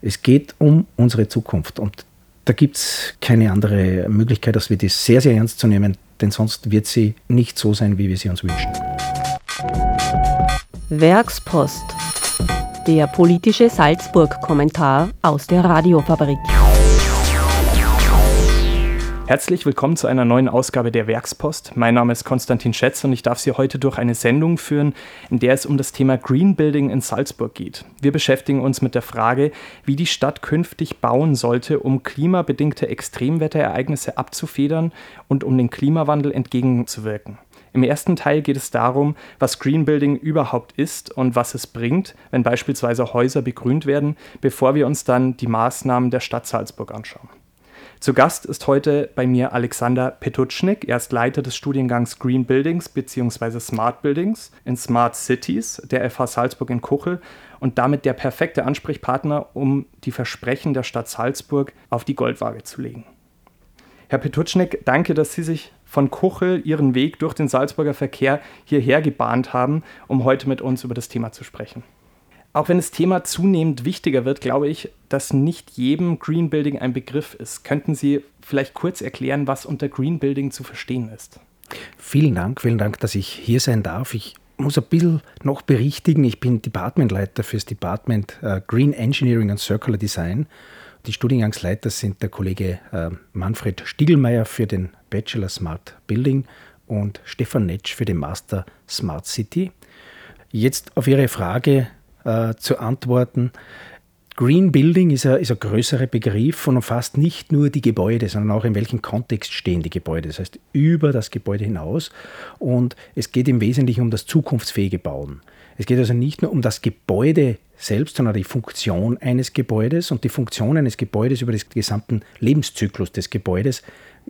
Es geht um unsere Zukunft und da gibt es keine andere Möglichkeit, als wir das sehr, sehr ernst zu nehmen, denn sonst wird sie nicht so sein, wie wir sie uns wünschen. Werkspost. Der politische Salzburg-Kommentar aus der Radiofabrik. Herzlich willkommen zu einer neuen Ausgabe der Werkspost. Mein Name ist Konstantin Schätz und ich darf Sie heute durch eine Sendung führen, in der es um das Thema Green Building in Salzburg geht. Wir beschäftigen uns mit der Frage, wie die Stadt künftig bauen sollte, um klimabedingte Extremwetterereignisse abzufedern und um den Klimawandel entgegenzuwirken. Im ersten Teil geht es darum, was Green Building überhaupt ist und was es bringt, wenn beispielsweise Häuser begrünt werden, bevor wir uns dann die Maßnahmen der Stadt Salzburg anschauen. Zu Gast ist heute bei mir Alexander Petutschnik. Er ist Leiter des Studiengangs Green Buildings bzw. Smart Buildings in Smart Cities der FH Salzburg in Kuchel und damit der perfekte Ansprechpartner, um die Versprechen der Stadt Salzburg auf die Goldwaage zu legen. Herr Petutschnik, danke, dass Sie sich von Kuchel Ihren Weg durch den Salzburger Verkehr hierher gebahnt haben, um heute mit uns über das Thema zu sprechen. Auch wenn das Thema zunehmend wichtiger wird, glaube ich, dass nicht jedem Green Building ein Begriff ist. Könnten Sie vielleicht kurz erklären, was unter Green Building zu verstehen ist? Vielen Dank, vielen Dank, dass ich hier sein darf. Ich muss ein bisschen noch berichtigen. Ich bin Departmentleiter fürs Department äh, Green Engineering and Circular Design. Die Studiengangsleiter sind der Kollege äh, Manfred Stiegelmeier für den Bachelor Smart Building und Stefan Netsch für den Master Smart City. Jetzt auf Ihre Frage, äh, zu antworten. Green Building ist ein, ist ein größerer Begriff und umfasst nicht nur die Gebäude, sondern auch in welchem Kontext stehen die Gebäude. Das heißt, über das Gebäude hinaus. Und es geht im Wesentlichen um das zukunftsfähige Bauen. Es geht also nicht nur um das Gebäude selbst, sondern die Funktion eines Gebäudes und die Funktion eines Gebäudes über den gesamten Lebenszyklus des Gebäudes,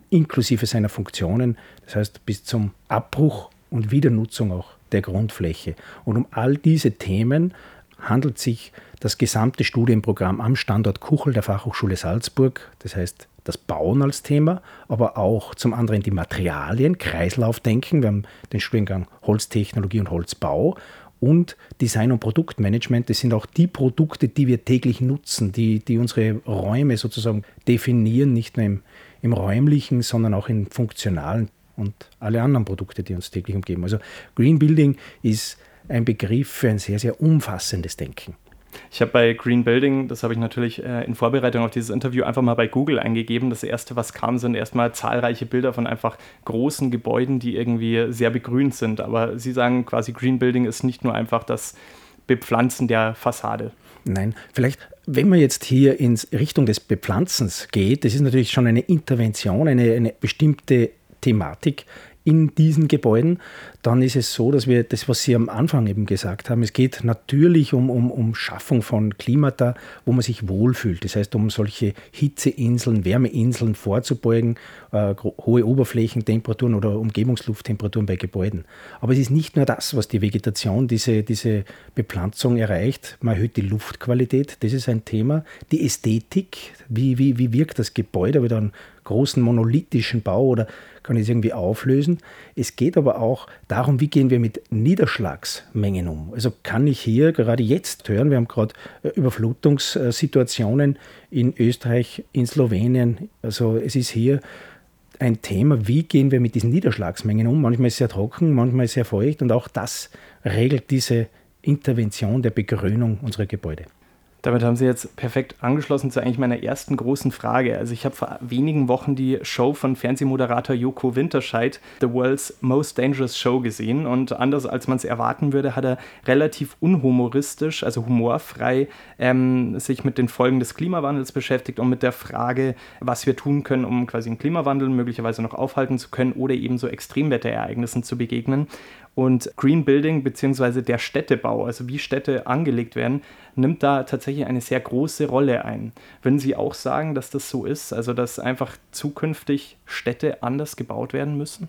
inklusive seiner Funktionen, das heißt bis zum Abbruch und Wiedernutzung auch der Grundfläche. Und um all diese Themen handelt sich das gesamte Studienprogramm am Standort Kuchel der Fachhochschule Salzburg, das heißt das Bauen als Thema, aber auch zum anderen die Materialien, Kreislaufdenken. Wir haben den Studiengang Holztechnologie und Holzbau und Design- und Produktmanagement. Das sind auch die Produkte, die wir täglich nutzen, die, die unsere Räume sozusagen definieren, nicht nur im, im räumlichen, sondern auch im funktionalen und alle anderen Produkte, die uns täglich umgeben. Also Green Building ist ein Begriff für ein sehr, sehr umfassendes Denken. Ich habe bei Green Building, das habe ich natürlich äh, in Vorbereitung auf dieses Interview einfach mal bei Google eingegeben. Das erste, was kam, sind erstmal zahlreiche Bilder von einfach großen Gebäuden, die irgendwie sehr begrünt sind. Aber Sie sagen quasi, Green Building ist nicht nur einfach das Bepflanzen der Fassade. Nein, vielleicht, wenn man jetzt hier in Richtung des Bepflanzens geht, das ist natürlich schon eine Intervention, eine, eine bestimmte Thematik, in diesen Gebäuden, dann ist es so, dass wir das, was Sie am Anfang eben gesagt haben, es geht natürlich um, um, um Schaffung von Klimata, wo man sich wohlfühlt. Das heißt, um solche Hitzeinseln, Wärmeinseln vorzubeugen, äh, hohe Oberflächentemperaturen oder Umgebungslufttemperaturen bei Gebäuden. Aber es ist nicht nur das, was die Vegetation, diese, diese Bepflanzung erreicht. Man erhöht die Luftqualität, das ist ein Thema. Die Ästhetik, wie, wie, wie wirkt das Gebäude, wieder einen großen monolithischen Bau oder kann ich es irgendwie auflösen. Es geht aber auch darum, wie gehen wir mit Niederschlagsmengen um. Also kann ich hier gerade jetzt hören, wir haben gerade äh, Überflutungssituationen in Österreich, in Slowenien. Also es ist hier ein Thema, wie gehen wir mit diesen Niederschlagsmengen um. Manchmal ist es sehr trocken, manchmal ist es sehr feucht und auch das regelt diese Intervention der Begrünung unserer Gebäude. Damit haben Sie jetzt perfekt angeschlossen zu eigentlich meiner ersten großen Frage. Also ich habe vor wenigen Wochen die Show von Fernsehmoderator Joko Winterscheid, The World's Most Dangerous Show, gesehen. Und anders als man es erwarten würde, hat er relativ unhumoristisch, also humorfrei, ähm, sich mit den Folgen des Klimawandels beschäftigt und mit der Frage, was wir tun können, um quasi den Klimawandel möglicherweise noch aufhalten zu können oder eben so Extremwetterereignissen zu begegnen. Und Green Building bzw. der Städtebau, also wie Städte angelegt werden, nimmt da tatsächlich eine sehr große Rolle ein. Würden Sie auch sagen, dass das so ist, also dass einfach zukünftig Städte anders gebaut werden müssen?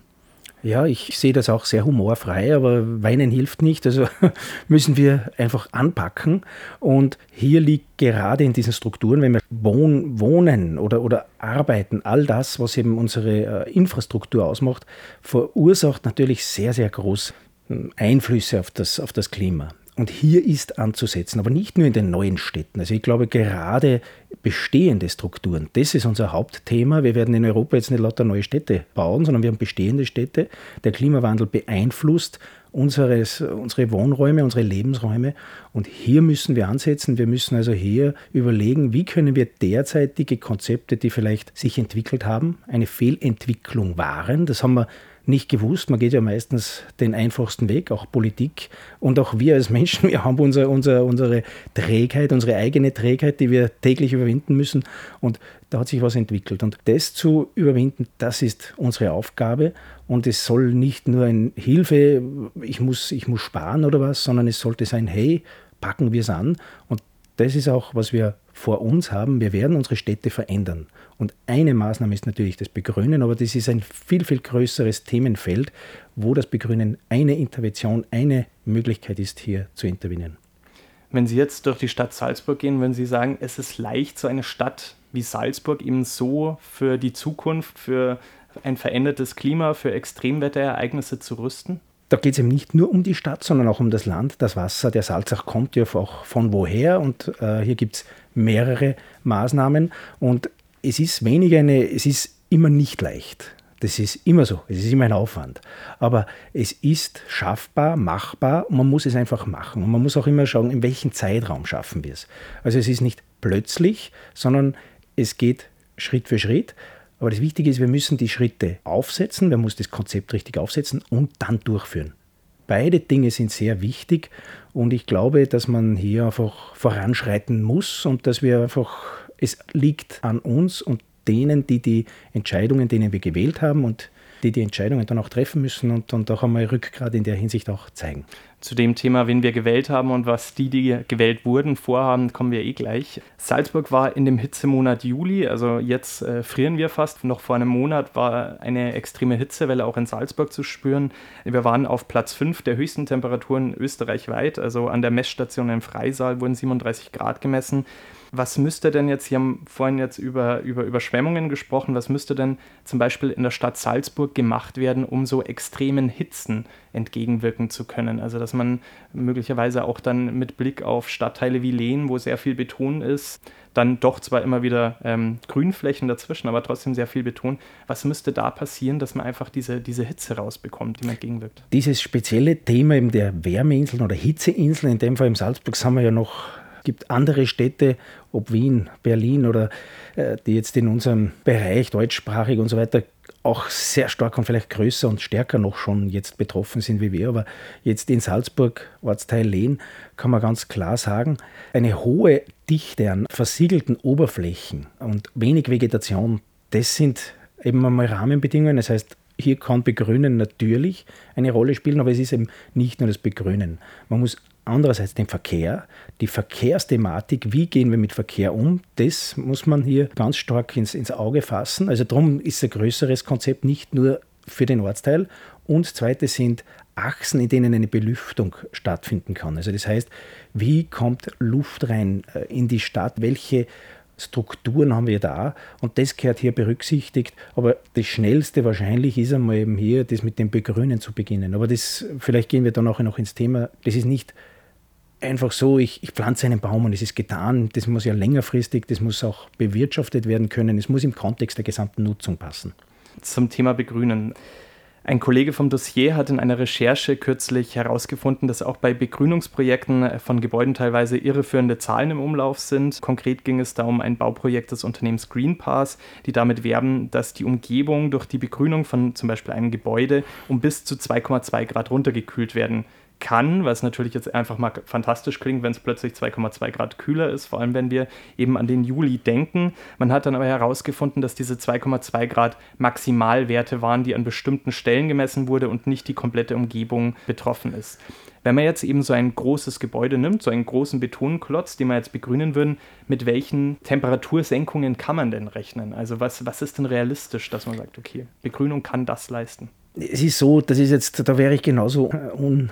Ja, ich sehe das auch sehr humorfrei, aber weinen hilft nicht. Also müssen wir einfach anpacken. Und hier liegt gerade in diesen Strukturen, wenn wir wohnen oder, oder arbeiten, all das, was eben unsere äh, Infrastruktur ausmacht, verursacht natürlich sehr, sehr groß hm, Einflüsse auf das, auf das Klima. Und hier ist anzusetzen, aber nicht nur in den neuen Städten. Also ich glaube, gerade bestehende Strukturen, das ist unser Hauptthema. Wir werden in Europa jetzt nicht lauter neue Städte bauen, sondern wir haben bestehende Städte. Der Klimawandel beeinflusst unseres, unsere Wohnräume, unsere Lebensräume. Und hier müssen wir ansetzen. Wir müssen also hier überlegen, wie können wir derzeitige Konzepte, die vielleicht sich entwickelt haben, eine Fehlentwicklung waren. Das haben wir nicht gewusst. Man geht ja meistens den einfachsten Weg, auch Politik. Und auch wir als Menschen, wir haben unser, unser, unsere Trägheit, unsere eigene Trägheit, die wir täglich überwinden müssen. Und da hat sich was entwickelt. Und das zu überwinden, das ist unsere Aufgabe. Und es soll nicht nur ein Hilfe, ich muss, ich muss sparen oder was, sondern es sollte sein, hey, packen wir es an. Und das ist auch, was wir vor uns haben. Wir werden unsere Städte verändern. Und eine Maßnahme ist natürlich das Begrünen, aber das ist ein viel, viel größeres Themenfeld, wo das Begrünen eine Intervention, eine Möglichkeit ist, hier zu intervenieren. Wenn Sie jetzt durch die Stadt Salzburg gehen, wenn Sie sagen, es ist leicht, so eine Stadt wie Salzburg eben so für die Zukunft, für ein verändertes Klima, für Extremwetterereignisse zu rüsten? Da geht es eben nicht nur um die Stadt, sondern auch um das Land, das Wasser. Der Salzach kommt ja auch von woher und äh, hier gibt es mehrere Maßnahmen und es ist weniger eine, es ist immer nicht leicht. Das ist immer so, es ist immer ein Aufwand. Aber es ist schaffbar, machbar und man muss es einfach machen. Und man muss auch immer schauen, in welchem Zeitraum schaffen wir es. Also es ist nicht plötzlich, sondern es geht Schritt für Schritt. Aber das Wichtige ist, wir müssen die Schritte aufsetzen, wir müssen das Konzept richtig aufsetzen und dann durchführen. Beide Dinge sind sehr wichtig und ich glaube, dass man hier einfach voranschreiten muss und dass wir einfach es liegt an uns und denen, die die Entscheidungen, denen wir gewählt haben und die die Entscheidungen dann auch treffen müssen und, und auch einmal Rückgrat in der Hinsicht auch zeigen. Zu dem Thema, wen wir gewählt haben und was die, die gewählt wurden, vorhaben, kommen wir eh gleich. Salzburg war in dem Hitzemonat Juli, also jetzt äh, frieren wir fast. Noch vor einem Monat war eine extreme Hitzewelle auch in Salzburg zu spüren. Wir waren auf Platz 5 der höchsten Temperaturen österreichweit, also an der Messstation im Freisaal wurden 37 Grad gemessen. Was müsste denn jetzt, Sie haben vorhin jetzt über, über Überschwemmungen gesprochen, was müsste denn zum Beispiel in der Stadt Salzburg gemacht werden, um so extremen Hitzen entgegenwirken zu können? Also dass man möglicherweise auch dann mit Blick auf Stadtteile wie Lehn, wo sehr viel Beton ist, dann doch zwar immer wieder ähm, Grünflächen dazwischen, aber trotzdem sehr viel Beton. Was müsste da passieren, dass man einfach diese, diese Hitze rausbekommt, die man entgegenwirkt? Dieses spezielle Thema eben der Wärmeinseln oder Hitzeinseln, in dem Fall im Salzburg, haben wir ja noch gibt andere Städte, ob Wien, Berlin oder äh, die jetzt in unserem Bereich deutschsprachig und so weiter auch sehr stark und vielleicht größer und stärker noch schon jetzt betroffen sind wie wir. Aber jetzt in Salzburg, Ortsteil Lehn, kann man ganz klar sagen, eine hohe Dichte an versiegelten Oberflächen und wenig Vegetation, das sind eben einmal Rahmenbedingungen. Das heißt, hier kann Begrünen natürlich eine Rolle spielen, aber es ist eben nicht nur das Begrünen. Man muss andererseits den Verkehr, die Verkehrsthematik, wie gehen wir mit Verkehr um, das muss man hier ganz stark ins, ins Auge fassen. Also darum ist ein größeres Konzept nicht nur für den Ortsteil. Und zweite sind Achsen, in denen eine Belüftung stattfinden kann. Also das heißt, wie kommt Luft rein äh, in die Stadt? Welche Strukturen haben wir da und das gehört hier berücksichtigt. Aber das Schnellste wahrscheinlich ist einmal eben hier, das mit dem Begrünen zu beginnen. Aber das, vielleicht gehen wir dann auch noch ins Thema, das ist nicht einfach so, ich, ich pflanze einen Baum und es ist getan. Das muss ja längerfristig, das muss auch bewirtschaftet werden können. Es muss im Kontext der gesamten Nutzung passen. Zum Thema Begrünen. Ein Kollege vom Dossier hat in einer Recherche kürzlich herausgefunden, dass auch bei Begrünungsprojekten von Gebäuden teilweise irreführende Zahlen im Umlauf sind. Konkret ging es da um ein Bauprojekt des Unternehmens Greenpass, die damit werben, dass die Umgebung durch die Begrünung von zum Beispiel einem Gebäude um bis zu 2,2 Grad runtergekühlt werden kann, was natürlich jetzt einfach mal fantastisch klingt, wenn es plötzlich 2,2 Grad kühler ist, vor allem wenn wir eben an den Juli denken. Man hat dann aber herausgefunden, dass diese 2,2 Grad Maximalwerte waren, die an bestimmten Stellen gemessen wurde und nicht die komplette Umgebung betroffen ist. Wenn man jetzt eben so ein großes Gebäude nimmt, so einen großen Betonklotz, den wir jetzt begrünen würden, mit welchen Temperatursenkungen kann man denn rechnen? Also was, was ist denn realistisch, dass man sagt, okay, Begrünung kann das leisten? Es ist so, das ist jetzt, da wäre ich genauso un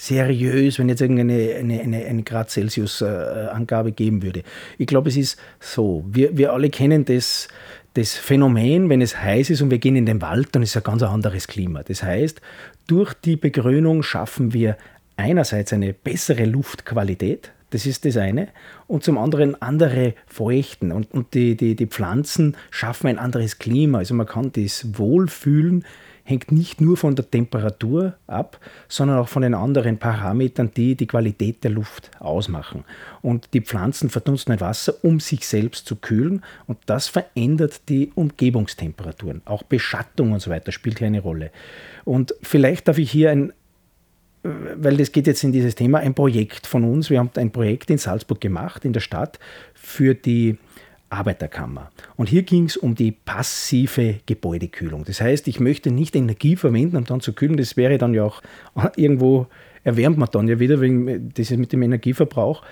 seriös, wenn jetzt irgendeine eine, eine, eine Grad Celsius-Angabe äh, geben würde. Ich glaube, es ist so. Wir, wir alle kennen das, das Phänomen, wenn es heiß ist und wir gehen in den Wald, dann ist es ein ganz anderes Klima. Das heißt, durch die Begrünung schaffen wir einerseits eine bessere Luftqualität, das ist das eine. Und zum anderen andere Feuchten. Und, und die, die, die Pflanzen schaffen ein anderes Klima. Also man kann das Wohlfühlen hängt nicht nur von der Temperatur ab, sondern auch von den anderen Parametern, die die Qualität der Luft ausmachen. Und die Pflanzen verdunsten ein Wasser, um sich selbst zu kühlen und das verändert die Umgebungstemperaturen. Auch Beschattung und so weiter spielt hier eine Rolle. Und vielleicht darf ich hier ein, weil das geht jetzt in dieses Thema, ein Projekt von uns. Wir haben ein Projekt in Salzburg gemacht, in der Stadt, für die Arbeiterkammer. Und hier ging es um die passive Gebäudekühlung. Das heißt, ich möchte nicht Energie verwenden, um dann zu kühlen. Das wäre dann ja auch irgendwo, erwärmt man dann ja wieder wegen das mit dem Energieverbrauch.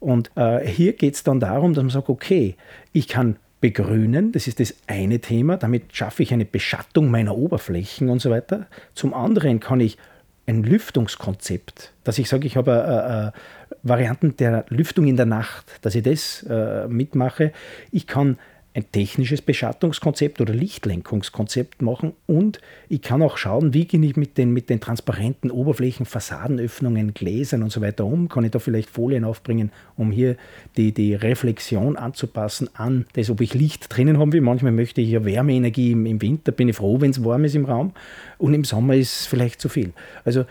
Und äh, hier geht es dann darum, dass man sagt, okay, ich kann begrünen, das ist das eine Thema, damit schaffe ich eine Beschattung meiner Oberflächen und so weiter. Zum anderen kann ich ein Lüftungskonzept, dass ich sage, ich habe äh, äh, Varianten der Lüftung in der Nacht, dass ich das äh, mitmache. Ich kann ein technisches Beschattungskonzept oder Lichtlenkungskonzept machen und ich kann auch schauen, wie gehe ich mit den, mit den transparenten Oberflächen, Fassadenöffnungen, Gläsern und so weiter um. Kann ich da vielleicht Folien aufbringen, um hier die, die Reflexion anzupassen an das, ob ich Licht drinnen haben will. Manchmal möchte ich ja Wärmeenergie im, im Winter, bin ich froh, wenn es warm ist im Raum und im Sommer ist es vielleicht zu viel. Also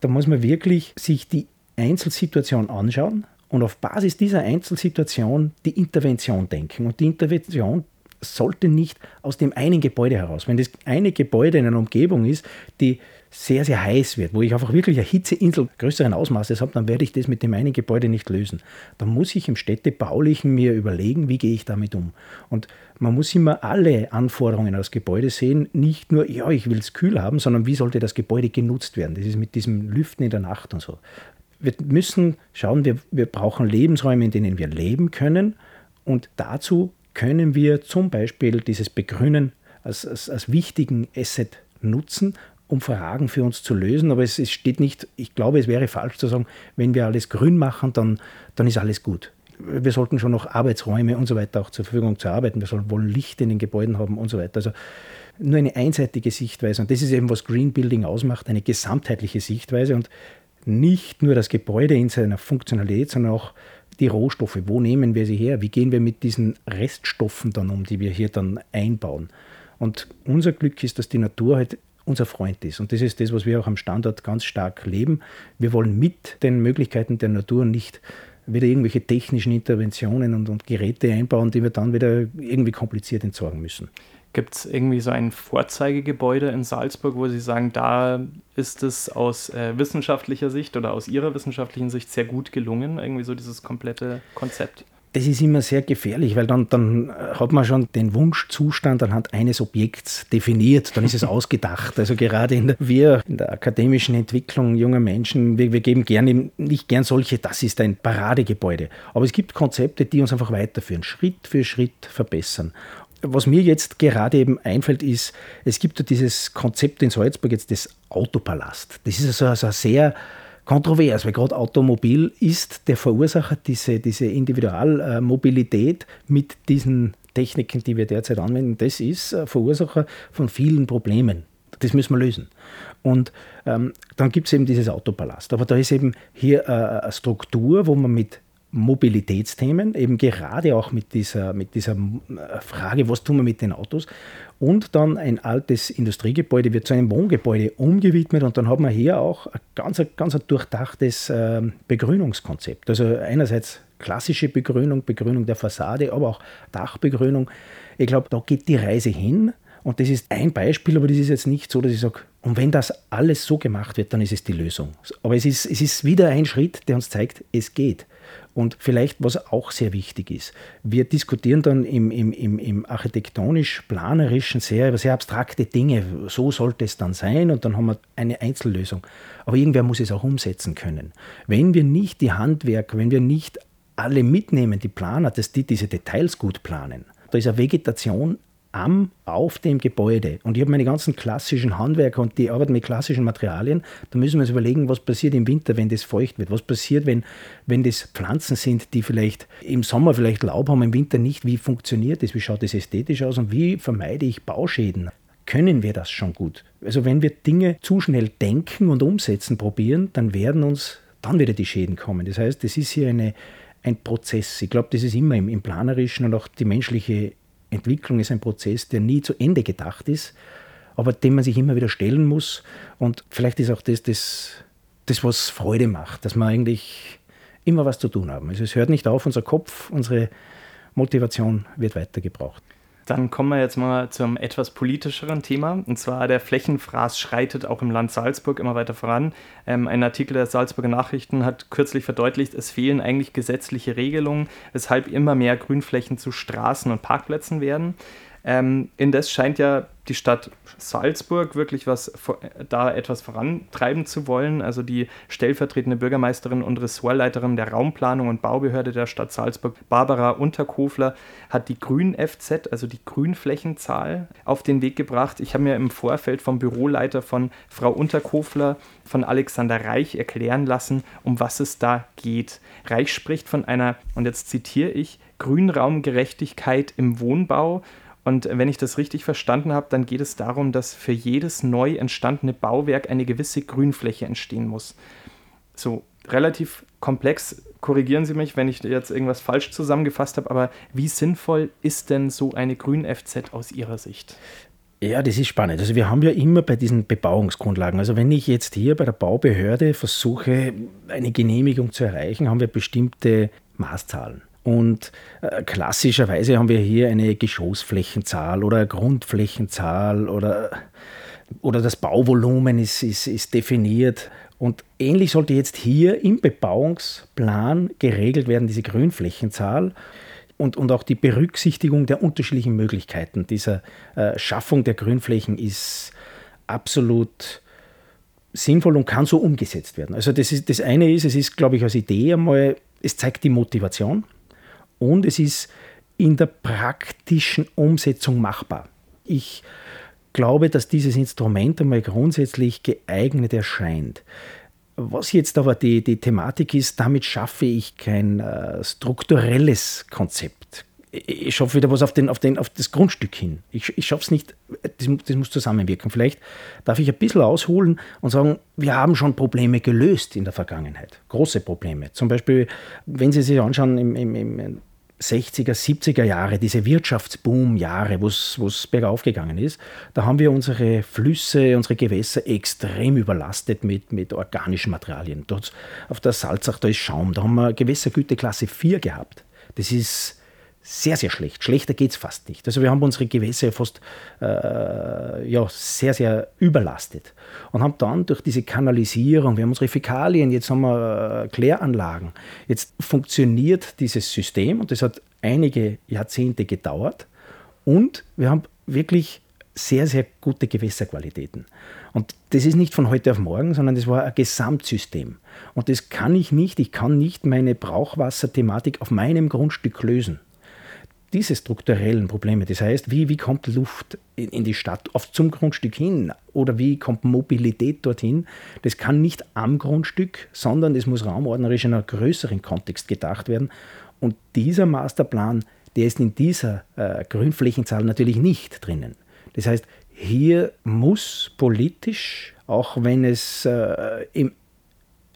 da muss man wirklich sich die Einzelsituation anschauen, und auf Basis dieser Einzelsituation die Intervention denken. Und die Intervention sollte nicht aus dem einen Gebäude heraus. Wenn das eine Gebäude in einer Umgebung ist, die sehr, sehr heiß wird, wo ich einfach wirklich eine Hitzeinsel größeren Ausmaßes habe, dann werde ich das mit dem einen Gebäude nicht lösen. Dann muss ich im Städtebaulichen mir überlegen, wie gehe ich damit um. Und man muss immer alle Anforderungen aus Gebäude sehen, nicht nur, ja, ich will es kühl haben, sondern wie sollte das Gebäude genutzt werden. Das ist mit diesem Lüften in der Nacht und so wir müssen schauen, wir, wir brauchen Lebensräume, in denen wir leben können. Und dazu können wir zum Beispiel dieses Begrünen als, als, als wichtigen Asset nutzen, um Fragen für uns zu lösen. Aber es, es, steht nicht, ich glaube, es wäre falsch zu sagen, wenn wir alles grün machen, dann, dann ist alles gut. Wir sollten schon noch Arbeitsräume und so weiter auch zur Verfügung zu arbeiten. Wir sollen wollen Licht in den Gebäuden haben und so weiter. Also nur eine einseitige Sichtweise. Und das ist eben, was Green Building ausmacht, eine gesamtheitliche Sichtweise. Und nicht nur das Gebäude in seiner Funktionalität, sondern auch die Rohstoffe. Wo nehmen wir sie her? Wie gehen wir mit diesen Reststoffen dann um, die wir hier dann einbauen? Und unser Glück ist, dass die Natur halt unser Freund ist. Und das ist das, was wir auch am Standort ganz stark leben. Wir wollen mit den Möglichkeiten der Natur nicht wieder irgendwelche technischen Interventionen und, und Geräte einbauen, die wir dann wieder irgendwie kompliziert entsorgen müssen. Gibt es irgendwie so ein Vorzeigegebäude in Salzburg, wo Sie sagen, da ist es aus äh, wissenschaftlicher Sicht oder aus Ihrer wissenschaftlichen Sicht sehr gut gelungen, irgendwie so dieses komplette Konzept? Das ist immer sehr gefährlich, weil dann, dann hat man schon den Wunschzustand anhand eines Objekts definiert, dann ist es ausgedacht. Also gerade in der, wir in der akademischen Entwicklung junger Menschen, wir, wir geben gerne nicht gern solche, das ist ein Paradegebäude. Aber es gibt Konzepte, die uns einfach weiterführen, Schritt für Schritt verbessern was mir jetzt gerade eben einfällt, ist, es gibt ja dieses Konzept in Salzburg jetzt des Autopalast. Das ist also, also sehr kontrovers, weil gerade Automobil ist der Verursacher diese, diese Individualmobilität mit diesen Techniken, die wir derzeit anwenden. Das ist Verursacher von vielen Problemen. Das müssen wir lösen. Und ähm, dann gibt es eben dieses Autopalast. Aber da ist eben hier äh, eine Struktur, wo man mit Mobilitätsthemen, eben gerade auch mit dieser, mit dieser äh, Frage, was tun wir mit den Autos. Und dann ein altes Industriegebäude wird zu einem Wohngebäude umgewidmet und dann haben wir hier auch ein ganz, ganz ein durchdachtes ähm, Begrünungskonzept. Also einerseits klassische Begrünung, Begrünung der Fassade, aber auch Dachbegrünung. Ich glaube, da geht die Reise hin. Und das ist ein Beispiel, aber das ist jetzt nicht so, dass ich sage, und wenn das alles so gemacht wird, dann ist es die Lösung. Aber es ist, es ist wieder ein Schritt, der uns zeigt, es geht. Und vielleicht, was auch sehr wichtig ist, wir diskutieren dann im, im, im, im architektonisch-planerischen sehr sehr abstrakte Dinge. So sollte es dann sein und dann haben wir eine Einzellösung. Aber irgendwer muss es auch umsetzen können. Wenn wir nicht die Handwerker, wenn wir nicht alle mitnehmen, die Planer, dass die diese Details gut planen, da ist eine Vegetation am, auf dem Gebäude. Und ich habe meine ganzen klassischen Handwerker und die arbeiten mit klassischen Materialien. Da müssen wir uns überlegen, was passiert im Winter, wenn das feucht wird. Was passiert, wenn, wenn das Pflanzen sind, die vielleicht im Sommer vielleicht Laub haben, im Winter nicht. Wie funktioniert das? Wie schaut das ästhetisch aus? Und wie vermeide ich Bauschäden? können wir das schon gut. Also wenn wir Dinge zu schnell denken und umsetzen probieren, dann werden uns dann wieder die Schäden kommen. Das heißt, es ist hier eine, ein Prozess. Ich glaube, das ist immer im, im Planerischen und auch die menschliche Entwicklung ist ein Prozess, der nie zu Ende gedacht ist, aber dem man sich immer wieder stellen muss. Und vielleicht ist auch das, das, das was Freude macht, dass wir eigentlich immer was zu tun haben. Also es hört nicht auf, unser Kopf, unsere Motivation wird weiter gebraucht. Dann kommen wir jetzt mal zum etwas politischeren Thema. Und zwar der Flächenfraß schreitet auch im Land Salzburg immer weiter voran. Ähm, ein Artikel der Salzburger Nachrichten hat kürzlich verdeutlicht, es fehlen eigentlich gesetzliche Regelungen, weshalb immer mehr Grünflächen zu Straßen und Parkplätzen werden. Ähm, indes scheint ja die Stadt Salzburg wirklich was da etwas vorantreiben zu wollen. Also die stellvertretende Bürgermeisterin und Ressortleiterin der Raumplanung und Baubehörde der Stadt Salzburg, Barbara Unterkofler, hat die Grün-FZ, also die Grünflächenzahl, auf den Weg gebracht. Ich habe mir im Vorfeld vom Büroleiter von Frau Unterkofler von Alexander Reich erklären lassen, um was es da geht. Reich spricht von einer, und jetzt zitiere ich, Grünraumgerechtigkeit im Wohnbau und wenn ich das richtig verstanden habe, dann geht es darum, dass für jedes neu entstandene Bauwerk eine gewisse Grünfläche entstehen muss. So relativ komplex, korrigieren Sie mich, wenn ich jetzt irgendwas falsch zusammengefasst habe, aber wie sinnvoll ist denn so eine Grün-FZ aus Ihrer Sicht? Ja, das ist spannend. Also wir haben ja immer bei diesen Bebauungsgrundlagen, also wenn ich jetzt hier bei der Baubehörde versuche, eine Genehmigung zu erreichen, haben wir bestimmte Maßzahlen. Und äh, klassischerweise haben wir hier eine Geschossflächenzahl oder eine Grundflächenzahl oder, oder das Bauvolumen ist, ist, ist definiert. Und ähnlich sollte jetzt hier im Bebauungsplan geregelt werden, diese Grünflächenzahl und, und auch die Berücksichtigung der unterschiedlichen Möglichkeiten dieser äh, Schaffung der Grünflächen ist absolut sinnvoll und kann so umgesetzt werden. Also das, ist, das eine ist, es ist, glaube ich, als Idee einmal, es zeigt die Motivation und es ist in der praktischen Umsetzung machbar. Ich glaube, dass dieses Instrument einmal grundsätzlich geeignet erscheint. Was jetzt aber die, die Thematik ist, damit schaffe ich kein äh, strukturelles Konzept. Ich schaffe wieder was auf, den, auf, den, auf das Grundstück hin. Ich, ich schaffe es nicht, das, das, muss zusammenwirken. Vielleicht darf ich ein bisschen ausholen und sagen, wir haben schon Probleme gelöst in der Vergangenheit. Große Probleme. Zum Beispiel, wenn Sie sich anschauen, im, im, im 60er, 70er Jahre, diese Wirtschaftsboom-Jahre, wo es bergauf gegangen ist, da haben wir unsere Flüsse, unsere Gewässer extrem überlastet mit, mit organischen Materialien. Dort auf der Salzach, da ist Schaum, da haben wir Gewässergüteklasse 4 gehabt. Das ist sehr, sehr schlecht. Schlechter geht es fast nicht. Also wir haben unsere Gewässer fast äh, ja, sehr, sehr überlastet und haben dann durch diese Kanalisierung, wir haben unsere Fäkalien, jetzt haben wir äh, Kläranlagen. Jetzt funktioniert dieses System und das hat einige Jahrzehnte gedauert und wir haben wirklich sehr, sehr gute Gewässerqualitäten. Und das ist nicht von heute auf morgen, sondern das war ein Gesamtsystem. Und das kann ich nicht, ich kann nicht meine Brauchwasserthematik auf meinem Grundstück lösen diese strukturellen Probleme, das heißt, wie, wie kommt Luft in, in die Stadt auf, zum Grundstück hin oder wie kommt Mobilität dorthin, das kann nicht am Grundstück, sondern das muss raumordnerisch in einem größeren Kontext gedacht werden. Und dieser Masterplan, der ist in dieser äh, Grünflächenzahl natürlich nicht drinnen. Das heißt, hier muss politisch, auch wenn es äh, im,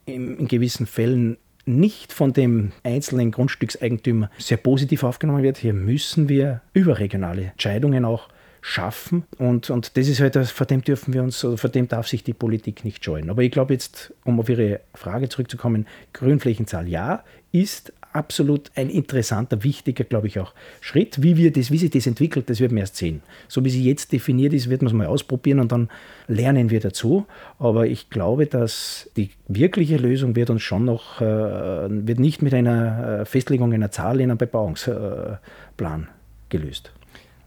im, in gewissen Fällen nicht von dem einzelnen Grundstückseigentümer sehr positiv aufgenommen wird. Hier müssen wir überregionale Entscheidungen auch schaffen. Und, und das ist halt, vor dem dürfen wir uns, vor dem darf sich die Politik nicht scheuen. Aber ich glaube jetzt, um auf Ihre Frage zurückzukommen, Grünflächenzahl ja, ist absolut ein interessanter, wichtiger, glaube ich, auch Schritt. Wie, wir das, wie sich das entwickelt, das wird man erst sehen. So wie sie jetzt definiert ist, wird man es mal ausprobieren und dann lernen wir dazu. Aber ich glaube, dass die wirkliche Lösung wird uns schon noch, äh, wird nicht mit einer äh, Festlegung einer Zahl in einem Bebauungsplan gelöst.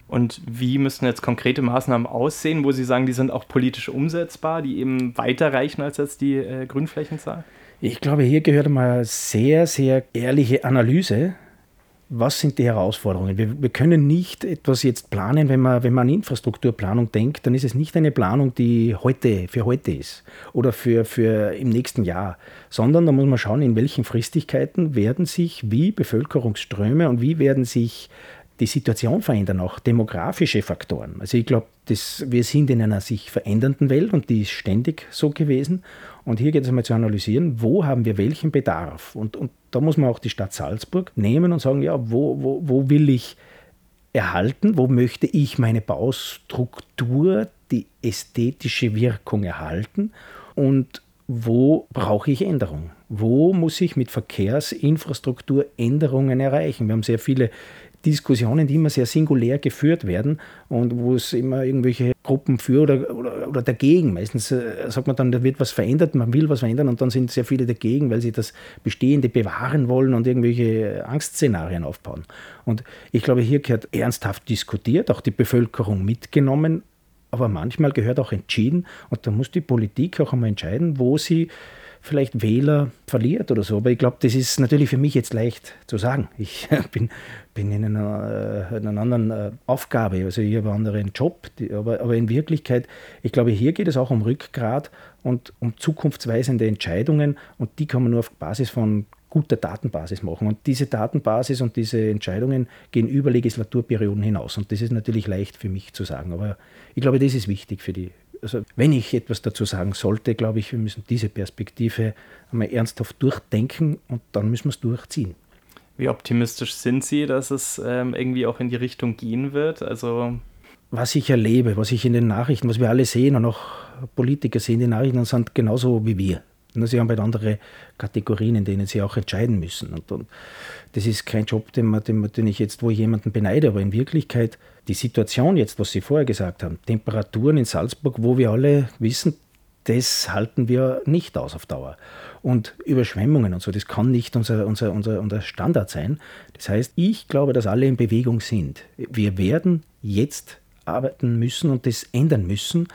Und wie müssen jetzt konkrete Maßnahmen aussehen, wo Sie sagen, die sind auch politisch umsetzbar, die eben weiter reichen als jetzt die äh, Grünflächenzahl? Ich glaube, hier gehört eine sehr, sehr ehrliche Analyse. Was sind die Herausforderungen? Wir, wir, können nicht etwas jetzt planen, wenn man, wenn man an Infrastrukturplanung denkt, dann ist es nicht eine Planung, die heute für heute ist oder für, für im nächsten Jahr, sondern da muss man schauen, in welchen Fristigkeiten werden sich wie Bevölkerungsströme und wie werden sich die Situation verändern, auch demografische Faktoren. Also ich glaube, wir sind in einer sich verändernden Welt und die ist ständig so gewesen. Und hier geht es einmal zu analysieren, wo haben wir welchen Bedarf. Und, und da muss man auch die Stadt Salzburg nehmen und sagen, ja, wo, wo, wo will ich erhalten, wo möchte ich meine Baustruktur, die ästhetische Wirkung erhalten und wo brauche ich Änderungen? Wo muss ich mit Verkehrsinfrastruktur Änderungen erreichen? Wir haben sehr viele Diskussionen, die immer sehr singulär geführt werden und wo es immer irgendwelche Gruppen für oder, oder, oder dagegen. Meistens äh, sagt man dann, da wird was verändert, man will was verändern und dann sind sehr viele dagegen, weil sie das Bestehende bewahren wollen und irgendwelche Angstszenarien aufbauen. Und ich glaube, hier gehört ernsthaft diskutiert, auch die Bevölkerung mitgenommen, aber manchmal gehört auch entschieden und da muss die Politik auch einmal entscheiden, wo sie vielleicht Wähler verliert oder so. Aber ich glaube, das ist natürlich für mich jetzt leicht zu sagen. Ich bin, bin in, einer, äh, in einer anderen äh, Aufgabe, also ich habe einen anderen Job, aber, aber in Wirklichkeit, ich glaube, hier geht es auch um Rückgrat und um zukunftsweisende Entscheidungen und die kann man nur auf Basis von guter Datenbasis machen. Und diese Datenbasis und diese Entscheidungen gehen über Legislaturperioden hinaus. Und das ist natürlich leicht für mich zu sagen. Aber ich glaube, das ist wichtig für die also wenn ich etwas dazu sagen sollte, glaube ich, wir müssen diese Perspektive einmal ernsthaft durchdenken und dann müssen wir es durchziehen. Wie optimistisch sind Sie, dass es ähm, irgendwie auch in die Richtung gehen wird? Also was ich erlebe, was ich in den Nachrichten, was wir alle sehen und auch Politiker sehen, die Nachrichten sind genauso wie wir. Nur sie haben halt andere Kategorien, in denen sie auch entscheiden müssen. Und, und das ist kein Job, den, man, den, den ich jetzt, wo jemanden beneide, aber in Wirklichkeit die Situation jetzt, was Sie vorher gesagt haben, Temperaturen in Salzburg, wo wir alle wissen, das halten wir nicht aus auf Dauer. Und Überschwemmungen und so, das kann nicht unser, unser, unser, unser Standard sein. Das heißt, ich glaube, dass alle in Bewegung sind. Wir werden jetzt arbeiten müssen und das ändern müssen.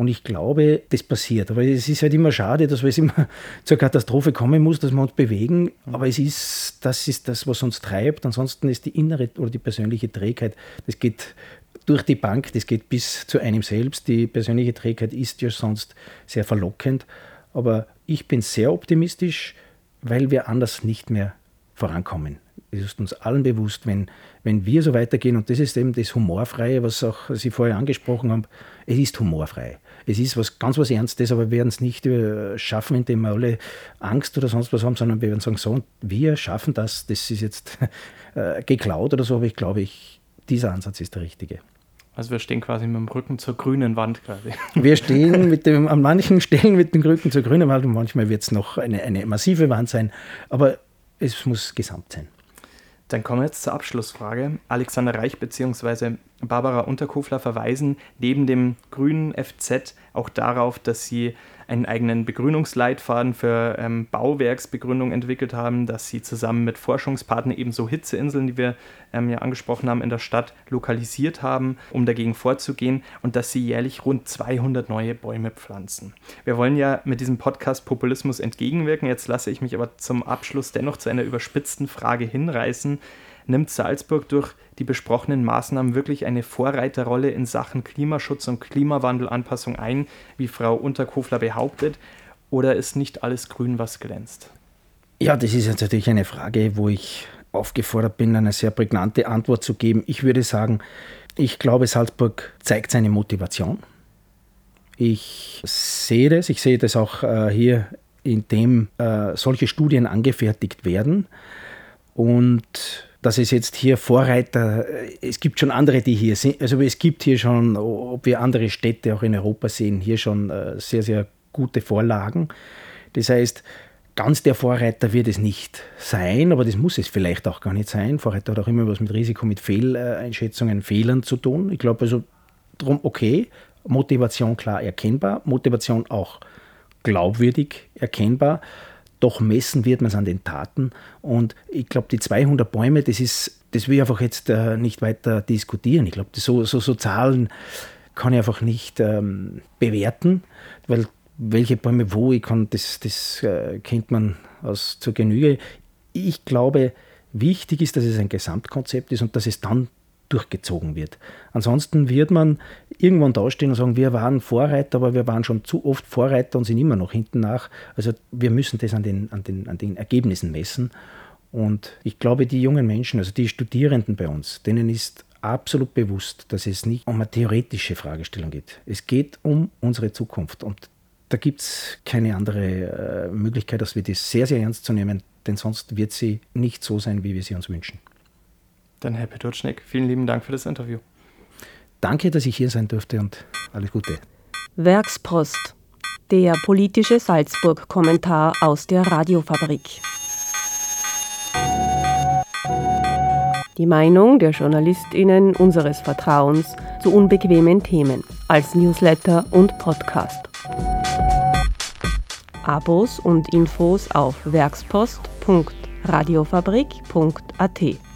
Und ich glaube, das passiert. Aber es ist halt immer schade, dass es immer zur Katastrophe kommen muss, dass wir uns bewegen. Aber es ist, das ist das, was uns treibt. Ansonsten ist die innere oder die persönliche Trägheit, das geht durch die Bank, das geht bis zu einem selbst. Die persönliche Trägheit ist ja sonst sehr verlockend. Aber ich bin sehr optimistisch, weil wir anders nicht mehr vorankommen. Es ist uns allen bewusst, wenn, wenn wir so weitergehen, und das ist eben das Humorfreie, was auch Sie vorher angesprochen haben, es ist humorfrei es ist was ganz was Ernstes, aber wir werden es nicht äh, schaffen, indem wir alle Angst oder sonst was haben, sondern wir werden sagen, so, wir schaffen das, das ist jetzt äh, geklaut oder so, aber ich glaube, ich, dieser Ansatz ist der richtige. Also wir stehen quasi mit dem Rücken zur grünen Wand quasi. Wir stehen mit dem, an manchen Stellen mit dem Rücken zur grünen Wand und manchmal wird es noch eine, eine massive Wand sein, aber es muss gesamt sein. Dann kommen wir jetzt zur Abschlussfrage. Alexander Reich bzw. Barbara Unterkofler verweisen neben dem grünen FZ auch darauf, dass sie einen eigenen Begrünungsleitfaden für ähm, Bauwerksbegründung entwickelt haben, dass sie zusammen mit Forschungspartnern ebenso Hitzeinseln, die wir ähm, ja angesprochen haben, in der Stadt lokalisiert haben, um dagegen vorzugehen und dass sie jährlich rund 200 neue Bäume pflanzen. Wir wollen ja mit diesem Podcast Populismus entgegenwirken. Jetzt lasse ich mich aber zum Abschluss dennoch zu einer überspitzten Frage hinreißen nimmt Salzburg durch die besprochenen Maßnahmen wirklich eine Vorreiterrolle in Sachen Klimaschutz und Klimawandelanpassung ein, wie Frau Unterkofler behauptet, oder ist nicht alles grün, was glänzt? Ja, das ist jetzt natürlich eine Frage, wo ich aufgefordert bin, eine sehr prägnante Antwort zu geben. Ich würde sagen, ich glaube, Salzburg zeigt seine Motivation. Ich sehe das, ich sehe das auch äh, hier, indem äh, solche Studien angefertigt werden. Und dass es jetzt hier Vorreiter, es gibt schon andere, die hier sind, also es gibt hier schon, ob wir andere Städte auch in Europa sehen, hier schon äh, sehr, sehr gute Vorlagen. Das heißt, ganz der Vorreiter wird es nicht sein, aber das muss es vielleicht auch gar nicht sein. Vorreiter hat auch immer was mit Risiko, mit Fehleinschätzungen, Fehlern zu tun. Ich glaube also darum, okay, Motivation klar erkennbar, Motivation auch glaubwürdig erkennbar. Doch messen wird man es an den Taten. Und ich glaube, die 200 Bäume, das ist, das will ich einfach jetzt äh, nicht weiter diskutieren. Ich glaube, so, so, so Zahlen kann ich einfach nicht ähm, bewerten, weil welche Bäume wo, ich kann, das, das äh, kennt man aus zur Genüge. Ich glaube, wichtig ist, dass es ein Gesamtkonzept ist und dass es dann durchgezogen wird. Ansonsten wird man irgendwann dastehen und sagen, wir waren Vorreiter, aber wir waren schon zu oft Vorreiter und sind immer noch hinten nach. Also wir müssen das an den, an den, an den Ergebnissen messen. Und ich glaube, die jungen Menschen, also die Studierenden bei uns, denen ist absolut bewusst, dass es nicht um eine theoretische Fragestellung geht. Es geht um unsere Zukunft. Und da gibt es keine andere äh, Möglichkeit, als wir das sehr, sehr ernst zu nehmen, denn sonst wird sie nicht so sein, wie wir sie uns wünschen. Dann Herr Petutschnik, vielen lieben Dank für das Interview. Danke, dass ich hier sein durfte und alles Gute. Werkspost, der politische Salzburg-Kommentar aus der Radiofabrik. Die Meinung der JournalistInnen unseres Vertrauens zu unbequemen Themen als Newsletter und Podcast. Abos und Infos auf werkspost.radiofabrik.at